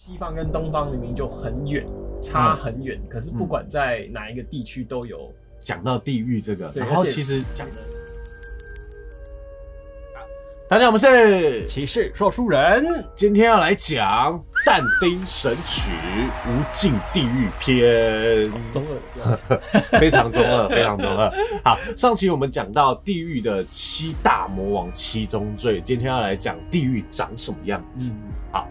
西方跟东方明明就很远，差很远，可是不管在哪一个地区都有。讲到地狱这个，对然后而且其实讲的，大家好，我们是骑士说书人，今天要来讲但丁《神曲·无尽地狱篇》，中二，非常中二，非常中二。好，上期我们讲到地狱的七大魔王七宗罪，今天要来讲地狱长什么样子。嗯，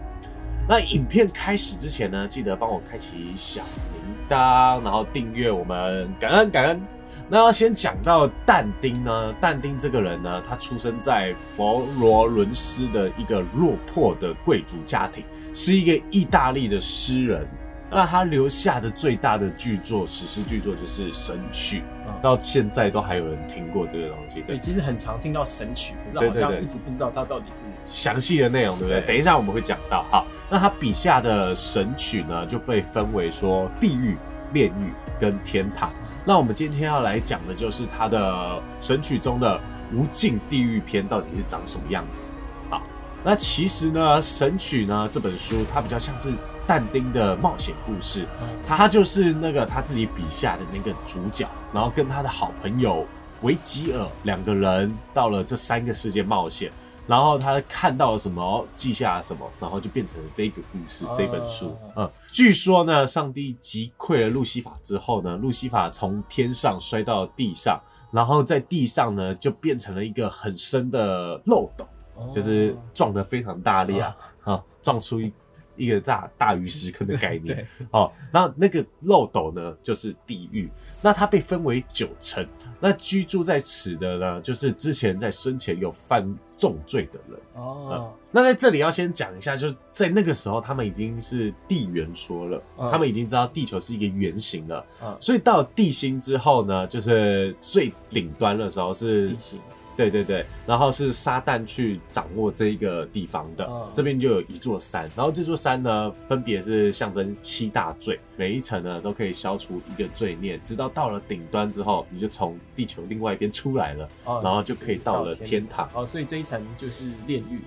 那影片开始之前呢，记得帮我开启小铃铛，然后订阅我们，感恩感恩。那要先讲到但丁呢，但丁这个人呢，他出生在佛罗伦斯的一个落魄的贵族家庭，是一个意大利的诗人。那他留下的最大的巨作，史诗巨作就是《神曲》，嗯到现在都还有人听过这个东西。对，对，其实很常听到神曲，可是好像一直不知道它到底是详细的内容，对不对？对等一下我们会讲到。好，那他笔下的神曲呢，就被分为说地狱、炼狱跟天堂。那我们今天要来讲的就是他的神曲中的无尽地狱篇到底是长什么样子。好，那其实呢，神曲呢这本书它比较像是但丁的冒险故事，他就是那个他自己笔下的那个主角，然后跟他的好朋友维吉尔两个人到了这三个世界冒险，然后他看到了什么，记下了什么，然后就变成了这个故事、这本书。嗯，据说呢，上帝击溃了路西法之后呢，路西法从天上摔到地上，然后在地上呢就变成了一个很深的漏斗，就是撞得非常大力啊，啊，撞出一。一个大大鱼石坑的概念，哦，那那个漏斗呢，就是地狱。那它被分为九层，那居住在此的呢，就是之前在生前有犯重罪的人。哦，那在这里要先讲一下，就是在那个时候，他们已经是地圆说了，嗯。他们已经知道地球是一个圆形了，嗯。所以到了地心之后呢，就是最顶端的时候是地形，对对对，然后是撒旦去掌握这一个地方的，嗯。这边就有一座山，然后这座山呢，分别是象征七大罪，每一层呢都可以消除一个罪孽，直到到了顶端之后，你就从地球另外一边出来了，哦然后就可以到了天堂。哦，所以这一层就是炼狱，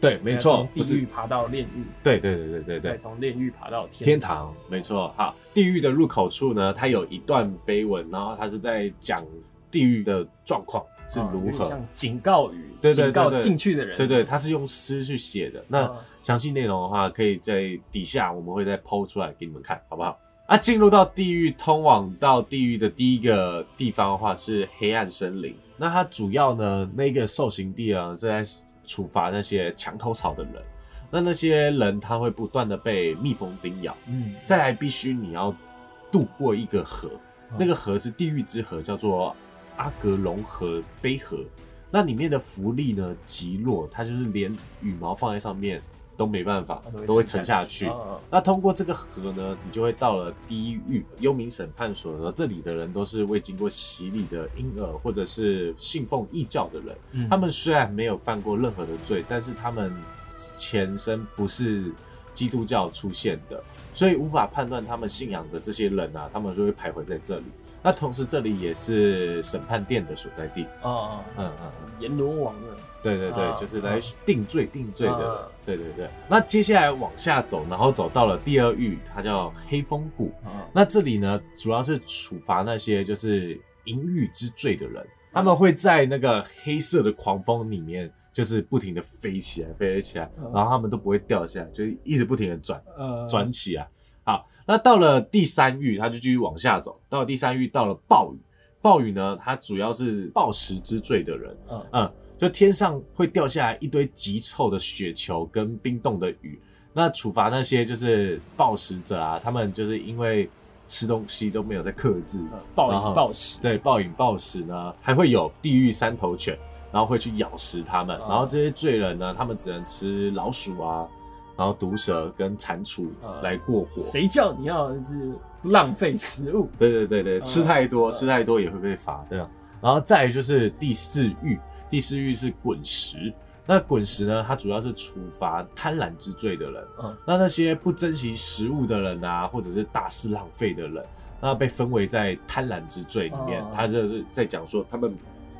对，没错从，地狱，爬到炼狱，对对对对对。对，再从炼狱爬到天堂，没错。好，地狱的入口处呢，它有一段碑文，然后它是在讲地狱的状况是哦如何。像警告语，对对对警告进去的人，对对，他是用诗去写的。那嗯详细内容的话，可以在底下我们会再剖出来给你们看，好不好？啊，进入到地狱，通往到地狱的第一个地方的话是黑暗森林。那它主要呢，那个受刑地啊是在处罚那些墙头草的人。那那些人他会不断的被蜜蜂叮咬，嗯，再来必须你要渡过一个河，嗯那个河是地狱之河，叫做阿格隆河杯河。那里面的浮力呢极弱，它就是连羽毛放在上面都没办法，都会沉下去。哦那通过这个河呢，你就会到了地狱幽冥审判所呢。这里的人都是未经过洗礼的婴儿，或者是信奉异教的人。嗯他们虽然没有犯过任何的罪，但是他们前身不是基督教出现的，所以无法判断他们信仰的这些人啊，他们就会徘徊在这里。那同时，这里也是审判殿的所在地。哦哦，嗯嗯嗯，阎罗王的，对对对，啊就是来定罪定罪的。啊对对对。那接下来往下走，然后走到了第二狱，它叫黑风谷。哦那这里呢，主要是处罚那些就是淫欲之罪的人，他们会在那个黑色的狂风里面，就是不停的飞起来，飞起来，嗯然后他们都不会掉下来，就是一直不停的转，呃转起来。好，那到了第三域，他就继续往下走，到了第三域，到了暴雨。暴雨呢，它主要是暴食之罪的人，嗯。嗯，就天上会掉下来一堆极臭的雪球跟冰冻的雨，那处罚那些就是暴食者啊，他们就是因为吃东西都没有在克制，呃暴饮暴食，对，暴饮暴食呢，还会有地狱三头犬，然后会去咬食他们，哦然后这些罪人呢，他们只能吃老鼠啊，然后毒蛇跟蟾蜍哦来过火。谁叫你要是浪费食物？对对对对，嗯吃太多，嗯吃太多也会被罚，对啊。然后再来就是第四狱，第四狱是滚石。那滚石呢，它主要是处罚贪婪之罪的人。嗯那那些不珍惜食物的人啊，或者是大肆浪费的人，那被分为在贪婪之罪里面。哦他这是在讲说他们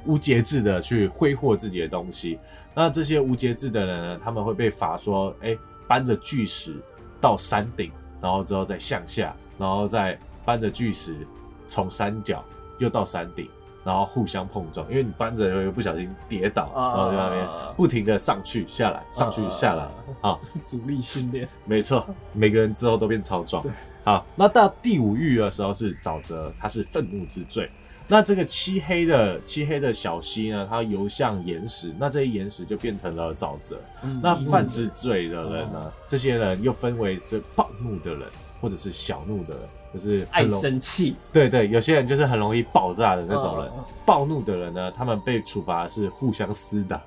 无节制的去挥霍自己的东西。那这些无节制的人呢，他们会被罚说，哎，搬着巨石到山顶，然后之后再向下，然后再搬着巨石从山脚又到山顶，然后互相碰撞，因为你搬着又不小心跌倒，啊然后在那边不停的上去下来，上去下来，啊，阻力训练，没错，每个人之后都变超壮。好，那到第五域的时候是沼泽，它是愤怒之罪。那这个漆黑的漆黑的小溪呢，它游向岩石，那这些岩石就变成了沼泽。嗯那犯之罪的人呢，这些人又分为是暴怒的人，或者是小怒的人，就是很爱容生气对对，有些人就是很容易爆炸的那种人。嗯暴怒的人呢，他们被处罚是互相厮打，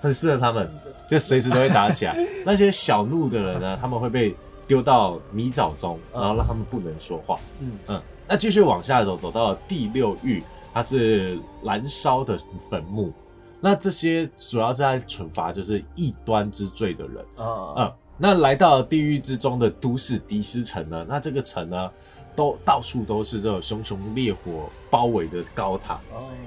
很适合他们，就随时都会打起来。那些小怒的人呢，他们会被丢到泥沼中，嗯然后让他们不能说话。嗯嗯，那继续往下走，走到了第六域，它是燃烧的坟墓。那这些主要是在惩罚就是异端之罪的人。啊嗯，那来到了地狱之中的都市迪斯城呢，那这个城呢，都到处都是这种熊熊烈火包围的高塔。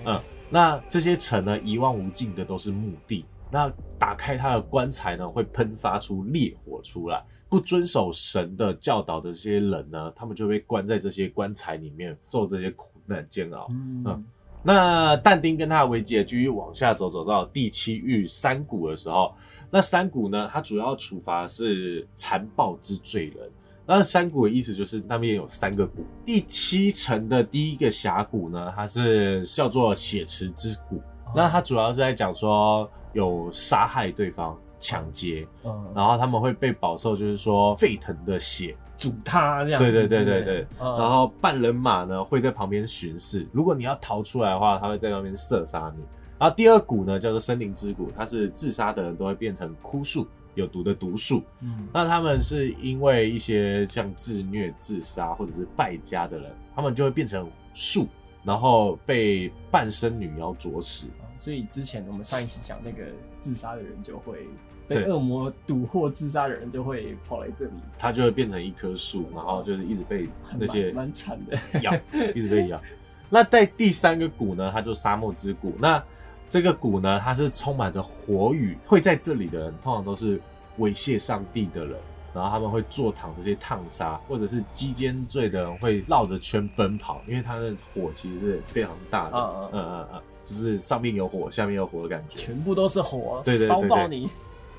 嗯，那这些城呢，一望无尽的都是墓地。那打开他的棺材呢，会喷发出烈火出来。不遵守神的教导的这些人呢，他们就被关在这些棺材里面，受这些苦难煎熬。嗯嗯那但丁跟他的维姐继续往下走，走到第七域山谷的时候，那山谷呢，它主要处罚是残暴之罪人。那山谷的意思就是那边有三个谷，第七层的第一个峡谷呢，它是叫做血池之谷。那他主要是在讲说有杀害对方、抢劫，嗯然后他们会被饱受就是说沸腾的血煮他这样子对对对之类的，对对，嗯然后半人马呢会在旁边巡视，如果你要逃出来的话，他会在那边射杀你。然后第二股呢叫做森林之谷，它是自杀的人都会变成枯树，有毒的毒树。嗯那他们是因为一些像自虐、自杀或者是败家的人，他们就会变成树，然后被半身女妖啄食。所以之前我们上一期讲那个自杀的人就会被恶魔蛊惑，自杀的人就会跑来这里，他就会变成一棵树，然后就是一直被那些蛮蛮惨的。咬，一直被咬。那在第三个谷呢，它就沙漠之谷。那这个谷呢，它是充满着火雨，会在这里的人通常都是猥亵上帝的人，然后他们会坐躺这些烫沙，或者是击奸罪的人会绕着圈奔跑，因为它的火其实是非常大的，嗯嗯嗯嗯嗯，就是上面有火，下面有火的感觉。全部都是火，对对对烧爆你。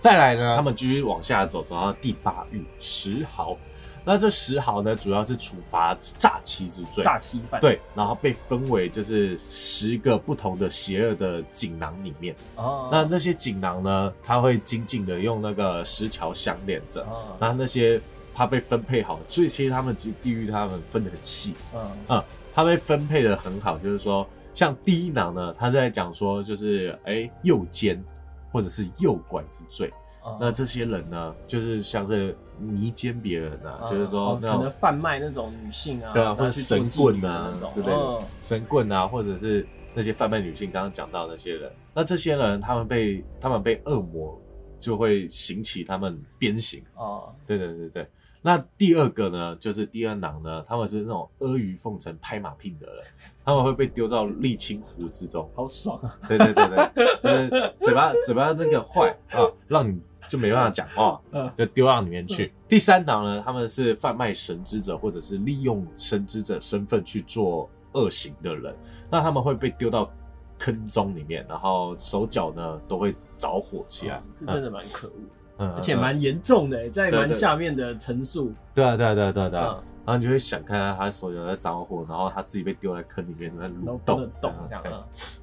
再来呢，他们继续往下走，走到第八域十毫。那这十毫呢，主要是处罚诈欺之罪。诈欺犯，对，然后被分为就是十个不同的邪恶的锦囊里面。哦，那这些锦囊呢，它会紧紧的用那个石桥相连着。哦然后那些它被分配好，所以其实他们其实地狱他们分得很细，嗯嗯，它被分配的很好，就是说像第一囊呢，它是在讲说就是哎诱奸或者是诱拐之罪。嗯那这些人呢，就是像是迷奸别人啊，就是说哦可能贩卖那种女性啊，对啊，或者神棍啊那种之类的哦，神棍啊，或者是那些贩卖女性，刚刚讲到那些人，那这些人他们被他们被恶魔就会行起他们鞭刑，哦，对对对对。那第二个呢，就是第二囊呢，他们是那种阿谀奉承、拍马屁的人，他们会被丢到沥青湖之中，好爽啊！对对对对，就是嘴巴嘴巴那个坏啊，让你就没办法讲话，嗯。就丢到里面去。第三档呢，他们是贩卖神之者，或者是利用神之者身份去做恶行的人，那他们会被丢到坑中里面，然后手脚呢都会着火起来。哦，这真的蛮可恶，嗯，而且嗯。蛮严重的，在蛮下面的层数，对啊对啊对啊对啊对。啊，嗯。然后你就会想看到他手脚在着火，然后他自己被丢在坑里面在蠕动。不能动这样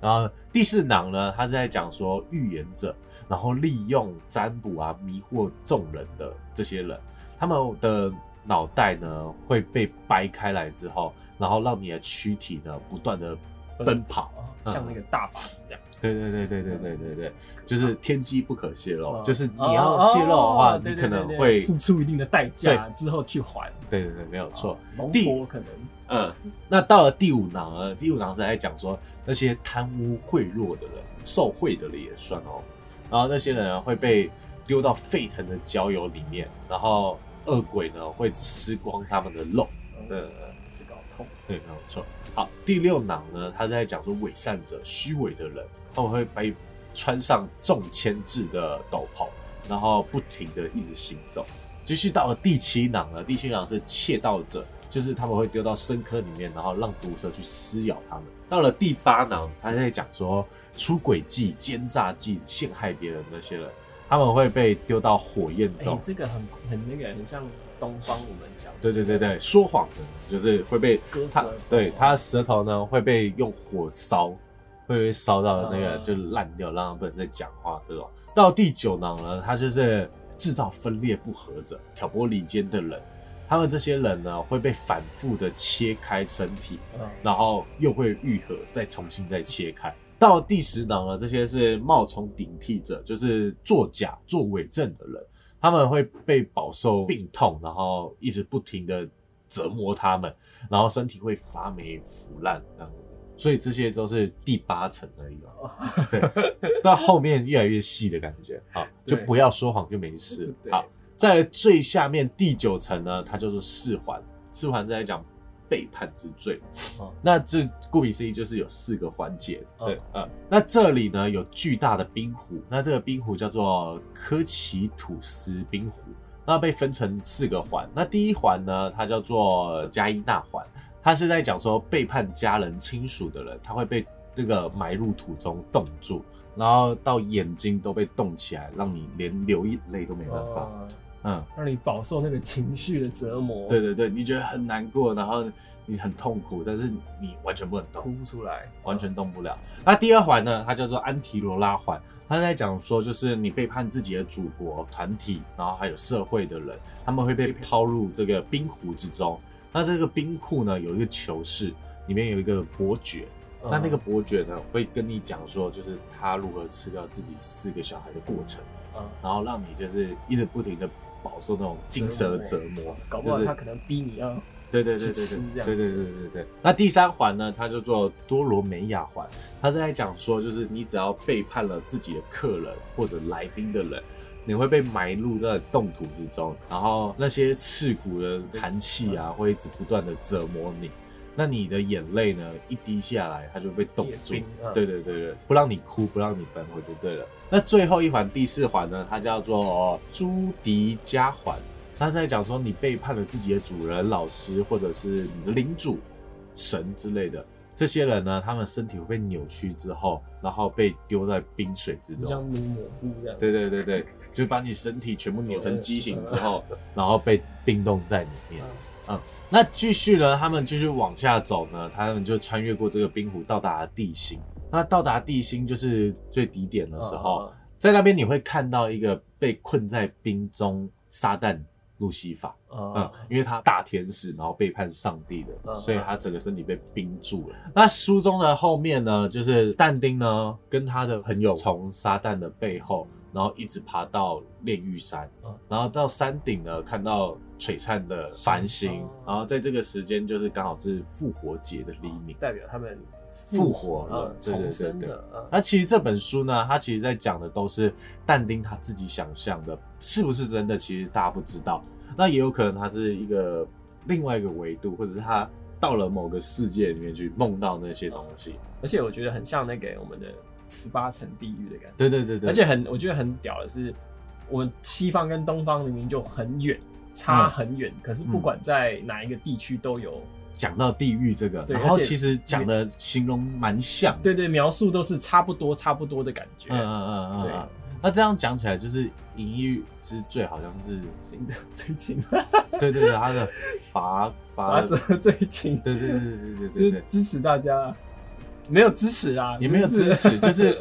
然后第四囊呢，他是在讲说预言者，然后利用占卜啊迷惑众人的这些人，他们的脑袋呢会被掰开来之后，然后让你的躯体呢不断的奔跑。像那个大法师这样，对对对对对对对对，就是天机不可泄露，哦就是你要泄露的话，你可能会付出一定的代价之后去还，对对对，没有错。第五可能嗯，那到了第五囊呢？第五囊是在讲说那些贪污贿赂的人，受贿的人也算哦。然后那些人啊会被丢到沸腾的焦油里面，然后恶鬼呢会吃光他们的肉。嗯嗯，这个好痛，对，没有错。好，第六囊呢，他是在讲说伪善者、虚伪的人，他们会被穿上重铅制的斗篷，然后不停的一直行走，继续到了第七囊了，第七囊是窃盗者，就是他们会丢到深坑里面，然后让毒蛇去撕咬他们。到了第八囊，他在讲说出轨计、奸诈计、陷害别人那些人，他们会被丢到火焰哎、中。这个很很那个，很像东方我们讲，对对对对，说谎的，就是会被他割舌头对他的舌头呢会被用火烧，会被烧到那个嗯就烂掉，让他不能再讲话这种。到第九囊呢，他就是制造分裂不合者，挑拨离间的人。他们这些人呢会被反复的切开身体，嗯，然后又会愈合，再重新再切开。到第十档呢，这些是冒充顶替者，就是作假、作伪证的人，他们会被饱受病痛，然后一直不停的折磨他们，然后身体会发霉腐烂这样子。所以这些都是第八层而已哦。对，到后面越来越细的感觉，好，就不要说谎就没事。对好，在最下面第九层呢，它叫做四环，四环在讲背叛之罪。哦那这顾名思义就是有四个环节，哦对，呃，那这里呢有巨大的冰湖，那这个冰湖叫做科奇吐斯冰湖，那被分成四个环，那第一环呢，它叫做加伊纳环，它是在讲说背叛家人亲属的人，他会被这个埋入土中冻住，然后到眼睛都被冻起来，让你连流一泪都没办法，哦嗯。让你饱受那个情绪的折磨，对，对对，你觉得很难过，然后你很痛苦，但是你完全不能动，哭不出来，完全动不了。那第二环呢，它叫做安提罗拉环，它在讲说，就是你背叛自己的祖国、团体，然后还有社会的人，他们会被抛入这个冰湖之中。那这个冰库呢，有一个囚室，里面有一个伯爵。嗯那那个伯爵呢，会跟你讲说，就是他如何吃掉自己四个小孩的过程，嗯，然后让你就是一直不停的饱受那种精神的折磨，搞不就是好他可能逼你要对对对对去吃这样对对对对对对。那第三环呢，它叫做多罗梅亚环，它是在讲说，就是你只要背叛了自己的客人或者来宾的人，你会被埋入在冻土之中，然后那些刺骨的寒气啊，会一直不断的折磨你。那你的眼泪呢，一滴下来，它就被冻住对对对对，不让你哭，不让你崩溃就对了。那最后一环，第四环呢，它叫做朱迪加环。他在讲说，你背叛了自己的主人、老师，或者是你的领主、神之类的这些人呢，他们身体会被扭曲之后，然后被丢在冰水之中像抹布一样，对对对对，就把你身体全部扭成畸形之后，然后被冰冻在里面。嗯，那继续呢，他们继续往下走呢，他们就穿越过这个冰湖，到达了地心。那到达地心就是最底点的时候，嗯在那边你会看到一个被困在冰中撒旦路西法。嗯嗯，因为他大天使，然后背叛上帝的，嗯所以他整个身体被冰住了。那书中的后面呢，就是但丁呢跟他的朋友从撒旦的背后，然后一直爬到炼狱山嗯，然后到山顶呢看到璀璨的繁星哦，然后在这个时间就是刚好是复活节的黎明。代表他们复活了嗯对对对重生对了，嗯那其实这本书呢，它其实在讲的都是但丁他自己想象的，是不是真的？其实大家不知道。那也有可能他是一个另外一个维度，或者是他到了某个世界里面去梦到那些东西。而且我觉得很像那个我们的十八层地狱的感觉，对对对对，而且很我觉得很屌的是，我们西方跟东方明明就很远，差嗯很远，可是不管在哪一个地区都有，讲到地狱这个，然后其实讲的形容蛮像，对对，描述都是差不多差不多的感觉，嗯嗯嗯嗯。对，那这样讲起来，就是淫欲之罪好像是新的。最近，对对对，他的罚罚则最近，对对对对对对，支持大家。没有支持啊，也没有支持，就是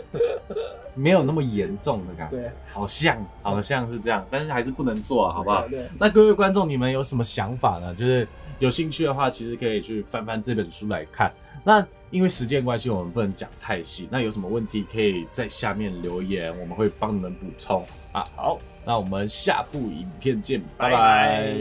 没有那么严重的感，觉，好像好像是这样，但是还是不能做，好不好？对，那各位观众你们有什么想法呢？就是。有兴趣的话，其实可以去翻翻这本书来看。那因为时间关系，我们不能讲太细。那有什么问题可以在下面留言，我们会帮你们补充啊。好，那我们下部影片见，拜拜